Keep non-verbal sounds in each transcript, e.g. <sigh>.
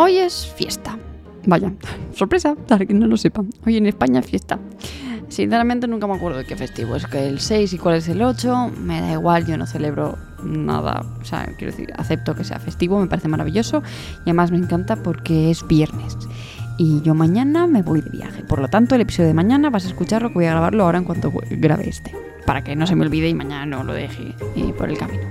Hoy es fiesta. Vaya, <laughs> sorpresa, para quien no lo sepa. Hoy en España es fiesta. Sinceramente nunca me acuerdo de qué festivo es que el 6 y cuál es el 8. Me da igual, yo no celebro nada. O sea, quiero decir, acepto que sea festivo, me parece maravilloso. Y además me encanta porque es viernes. Y yo mañana me voy de viaje. Por lo tanto, el episodio de mañana vas a escucharlo que voy a grabarlo ahora en cuanto grabe este. Para que no se me olvide y mañana no lo deje eh, por el camino.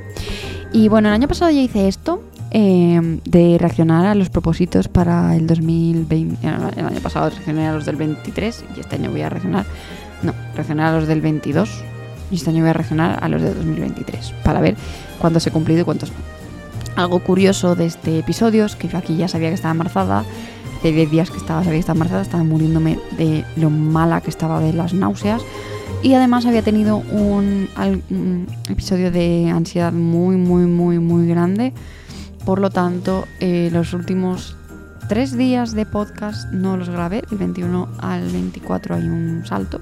Y bueno, el año pasado ya hice esto eh, de reaccionar a los propósitos para el 2020. El año pasado reaccioné a los del 23 y este año voy a reaccionar. No, reaccionar a los del 22 y este año voy a reaccionar a los de 2023 para ver cuántos he cumplido y cuántos no. Algo curioso de este episodio es que yo aquí ya sabía que estaba embarazada. Hace 10 días que estaba, sabía que estaba embarazada, estaba muriéndome de lo mala que estaba de las náuseas. Y además había tenido un, un episodio de ansiedad muy, muy, muy, muy grande. Por lo tanto, eh, los últimos tres días de podcast no los grabé. Del 21 al 24 hay un salto.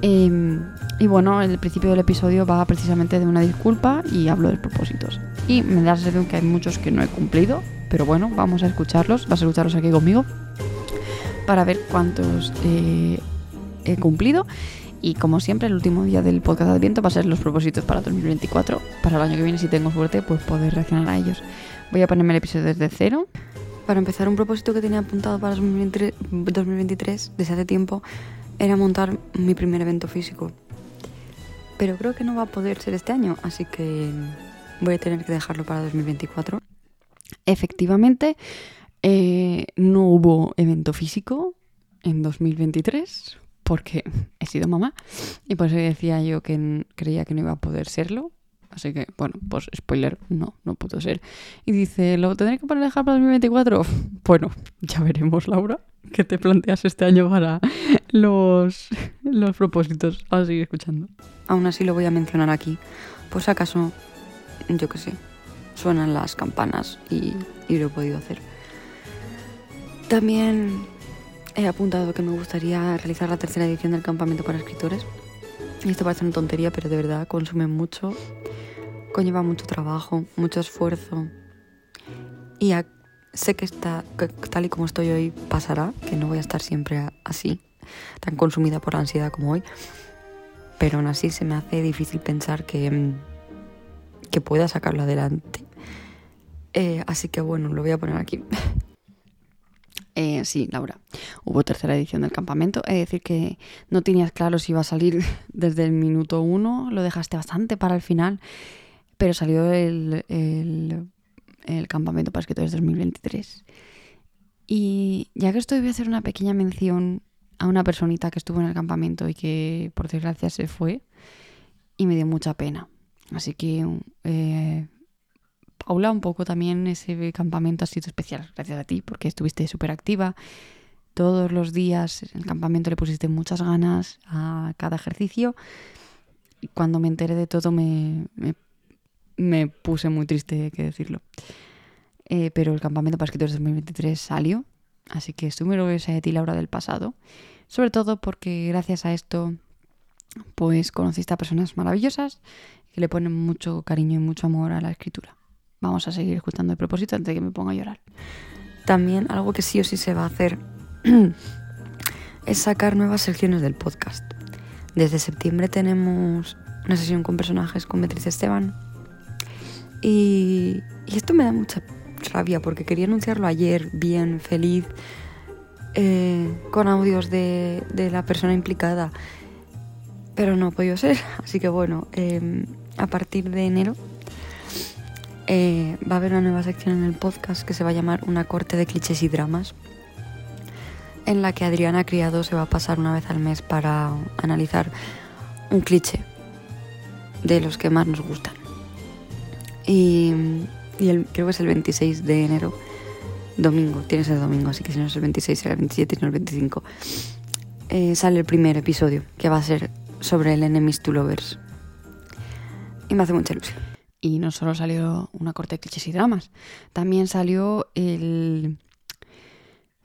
Eh, y bueno, el principio del episodio va precisamente de una disculpa y hablo de propósitos. Y me da la sensación que hay muchos que no he cumplido, pero bueno, vamos a escucharlos. Vas a escucharlos aquí conmigo para ver cuántos eh, he cumplido. Y como siempre, el último día del podcast de Adviento va a ser los propósitos para 2024. Para el año que viene, si tengo suerte, pues poder reaccionar a ellos. Voy a ponerme el episodio desde cero. Para empezar, un propósito que tenía apuntado para 2023 desde hace tiempo era montar mi primer evento físico. Pero creo que no va a poder ser este año, así que voy a tener que dejarlo para 2024. Efectivamente, eh, no hubo evento físico en 2023 porque <laughs> he sido mamá y por eso decía yo que creía que no iba a poder serlo. Así que, bueno, pues spoiler, no, no pudo ser. Y dice, ¿lo tendré que poner dejar para 2024? <laughs> Bueno, ya veremos, Laura, qué te planteas este año para <laughs> los, los propósitos. A seguir escuchando. Aún así lo voy a mencionar aquí. Pues acaso, yo qué sé, suenan las campanas y, y lo he podido hacer. También he apuntado que me gustaría realizar la tercera edición del campamento para escritores. Esto parece una tontería, pero de verdad consume mucho, conlleva mucho trabajo, mucho esfuerzo. Y sé que, está, tal y como estoy hoy pasará, que no voy a estar siempre así, tan consumida por la ansiedad como hoy. Pero aún así se me hace difícil pensar que, que pueda sacarlo adelante. Eh, así que bueno, lo voy a poner aquí. <laughs> Eh, sí, Laura, hubo tercera edición del campamento. Es decir, que no tenías claro si iba a salir <laughs> desde el minuto uno, lo dejaste bastante para el final, pero salió el, el, el campamento para escritores 2023. Y ya que estoy, voy a hacer una pequeña mención a una personita que estuvo en el campamento y que por desgracia se fue y me dio mucha pena. Así que eh, Paula, un poco también ese campamento ha sido especial, gracias a ti, porque estuviste súper activa. Todos los días en el campamento le pusiste muchas ganas a cada ejercicio. Y cuando me enteré de todo me, me, puse muy triste, que decirlo. Eh, pero el campamento para escritores 2023 salió, así que estoy muy orgullosa de ti, Laura, del pasado. Sobre todo porque gracias a esto, pues conociste a personas maravillosas que le ponen mucho cariño y mucho amor a la escritura. Vamos a seguir escuchando el propósito antes de que me ponga a llorar. También algo que sí o sí se va a hacer <clears throat> es sacar nuevas secciones del podcast. Desde septiembre tenemos una sesión con personajes con Beatriz Esteban. Y, y esto me da mucha rabia porque quería anunciarlo ayer, bien, feliz, eh, con audios de, la persona implicada. Pero no ha podido ser. <laughs> Así que bueno, eh, a partir de enero eh, va a haber una nueva sección en el podcast que se va a llamar Una corte de clichés y dramas, en la que Adriana Criado se va a pasar una vez al mes para analizar un cliché de los que más nos gustan. Y, el, creo que es el 26 de enero, domingo, tiene que ser domingo, así que si no es el 26 será el 27 y no el 25. Eh, sale el primer episodio, que va a ser sobre el Enemies to Lovers. Y me hace mucha ilusión. Y no solo salió una corte de clichés y dramas, también salió el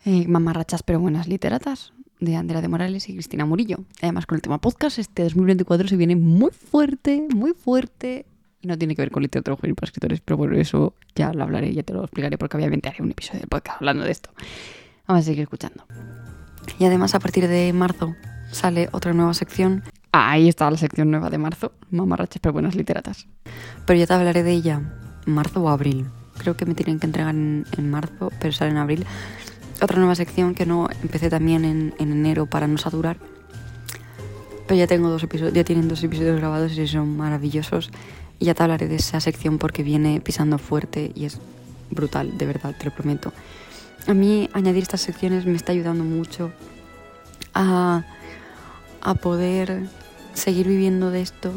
eh, Mamarrachas pero buenas literatas de Andrea de Morales y Cristina Murillo. Además, con el tema podcast, este 2024 se viene muy fuerte, muy fuerte. y no tiene que ver con literatura juvenil para escritores, pero bueno, eso ya lo hablaré, ya te lo explicaré porque obviamente haré un episodio del podcast hablando de esto. Vamos a seguir escuchando. Y además a partir de marzo sale otra nueva sección. Ahí está la sección nueva de marzo, mamarrachas pero buenas literatas. Pero ya te hablaré de ella, marzo o abril. Creo que me tienen que entregar en, marzo, pero sale en abril. Otra nueva sección que no empecé también en, en enero para no saturar. Pero ya tengo dos episodios, ya tienen dos episodios grabados y son maravillosos. Y ya te hablaré de esa sección porque viene pisando fuerte y es brutal, de verdad, te lo prometo. A mí añadir estas secciones me está ayudando mucho a, a poder seguir viviendo de esto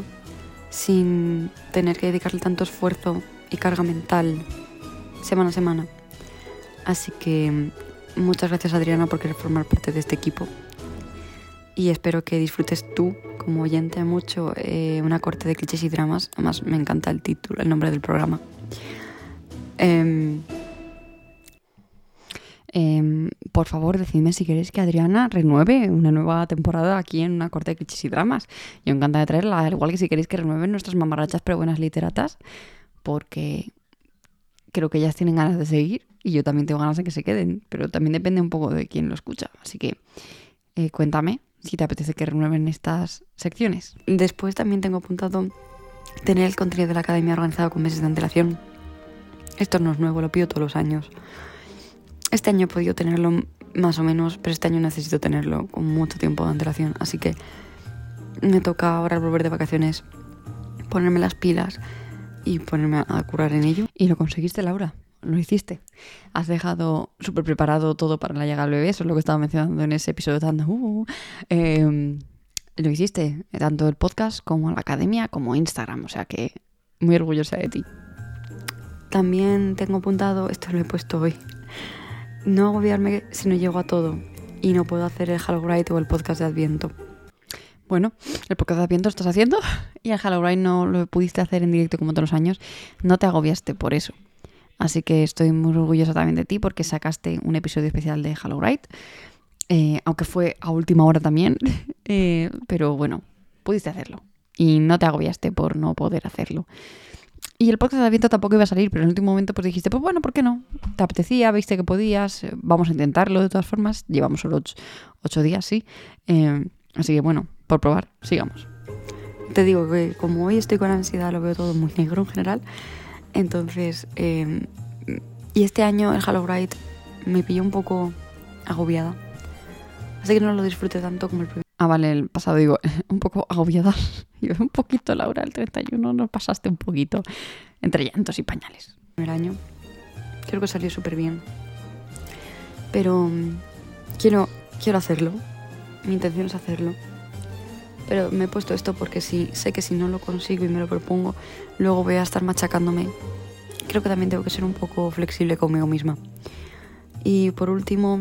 sin tener que dedicarle tanto esfuerzo y carga mental semana a semana. Así que muchas gracias Adriana por querer formar parte de este equipo y espero que disfrutes tú como oyente mucho eh, una corte de clichés y dramas. Además me encanta el título, el nombre del programa. Em, em, por favor, decidme si queréis que Adriana renueve una nueva temporada aquí en una corte de clichés y dramas. Yo encanta de traerla, al igual que si queréis que renueven nuestras mamarrachas pero buenas literatas, porque creo que ellas tienen ganas de seguir y yo también tengo ganas de que se queden, pero también depende un poco de quién lo escucha. Así que eh, cuéntame si te apetece que renueven estas secciones. Después también tengo apuntado tener el contenido de la academia organizado con meses de antelación. Esto no es nuevo, lo pido todos los años. Este año he podido tenerlo más o menos, pero este año necesito tenerlo con mucho tiempo de antelación. Así que me toca ahora volver de vacaciones, ponerme las pilas y ponerme a curar en ello. Y lo conseguiste, Laura lo hiciste. Has dejado súper preparado todo para la llegada del bebé, eso es lo que estaba mencionando en ese episodio tan... Uh, em, lo hiciste, tanto el podcast como la academia como Instagram, o sea que muy orgullosa de ti. También tengo apuntado, esto lo he puesto hoy, no agobiarme si no llego a todo y no puedo hacer el Halloween o el podcast de Adviento. Bueno, el podcast de Adviento lo estás haciendo <laughs> y el Halloween no lo pudiste hacer en directo como todos los años. No te agobiaste por eso. Así que estoy muy orgullosa también de ti porque sacaste un episodio especial de Hello eh, aunque fue a última hora también, <laughs> eh, pero bueno, pudiste hacerlo y no te agobiaste por no poder hacerlo. Y el podcast de Adviento tampoco iba a salir, pero en el último momento pues dijiste, pues bueno, ¿por qué no? Te apetecía, viste que podías, vamos a intentarlo de todas formas. Llevamos solo ocho, días, sí. Eh, así que bueno, por probar, sigamos. Te digo que como hoy estoy con ansiedad, lo veo todo muy negro en general. Entonces, em, y este año el Halloween me pilló un poco agobiada. Así que no lo disfruté tanto como el primer. Ah, vale, el pasado digo, <laughs> un poco agobiada. <laughs> Yo un poquito, Laura, el 31 nos pasaste un poquito entre llantos y pañales. El año creo que salió súper bien. Pero mm, quiero, quiero hacerlo. Mi intención es hacerlo. Pero me he puesto esto porque si sé que si no lo consigo y me lo propongo, luego voy a estar machacándome. Creo que también tengo que ser un poco flexible conmigo misma. Y por último,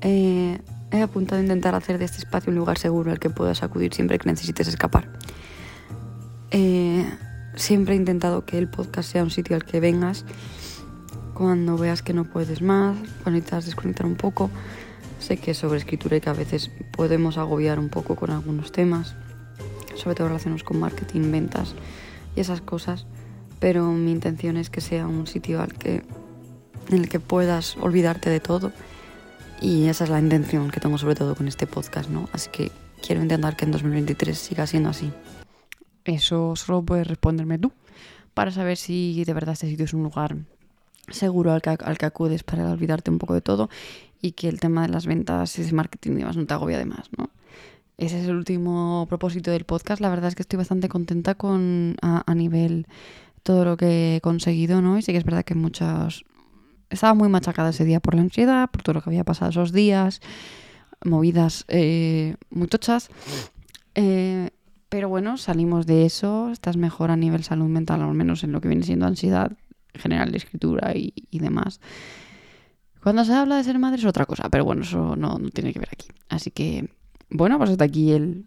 eh, he apuntado a intentar hacer de este espacio un lugar seguro al que puedas acudir siempre que necesites escapar. Eh, siempre he intentado que el podcast sea un sitio al que vengas cuando veas que no puedes más, cuando necesitas desconectar un poco Sé que sobre escritura y que a veces podemos agobiar un poco con algunos temas, sobre todo relacionados con marketing, ventas y esas cosas, pero mi intención es que sea un sitio al que, en el que puedas olvidarte de todo y esa es la intención que tengo sobre todo con este podcast, ¿no? Así que quiero intentar que en 2023 siga siendo así. Eso solo puedes responderme tú para saber si de verdad este sitio es un lugar seguro al que, al que acudes para olvidarte un poco de todo y que el tema de las ventas y ese marketing y demás no te agobia de más, ¿no? Ese es el último propósito del podcast. La verdad es que estoy bastante contenta con a, nivel todo lo que he conseguido, ¿no? Y sí que es verdad que muchas... Estaba muy machacada ese día por la ansiedad, por todo lo que había pasado esos días, movidas eh, muy tochas. Eh, pero bueno, salimos de eso, estás mejor a nivel salud mental, al menos en lo que viene siendo ansiedad general de escritura y, y demás. Cuando se habla de ser madre es otra cosa, pero bueno, eso no, tiene que ver aquí. Así que, bueno, pues hasta aquí el,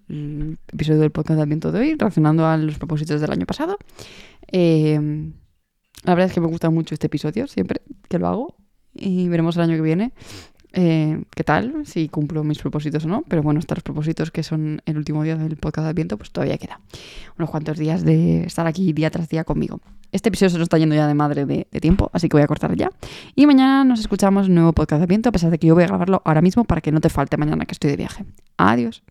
episodio del podcast de de hoy, reaccionando a los propósitos del año pasado. Eh, la verdad es que me gusta mucho este episodio, siempre que lo hago, y veremos el año que viene. Eh, qué tal, si cumplo mis propósitos o no. Pero bueno, hasta los propósitos que son el último día del podcast de Adviento, pues todavía queda unos cuantos días de estar aquí día tras día conmigo. Este episodio se nos está yendo ya de madre de, tiempo, así que voy a cortar ya. Y mañana nos escuchamos nuevo podcast de Adviento, a pesar de que yo voy a grabarlo ahora mismo para que no te falte mañana que estoy de viaje. Adiós.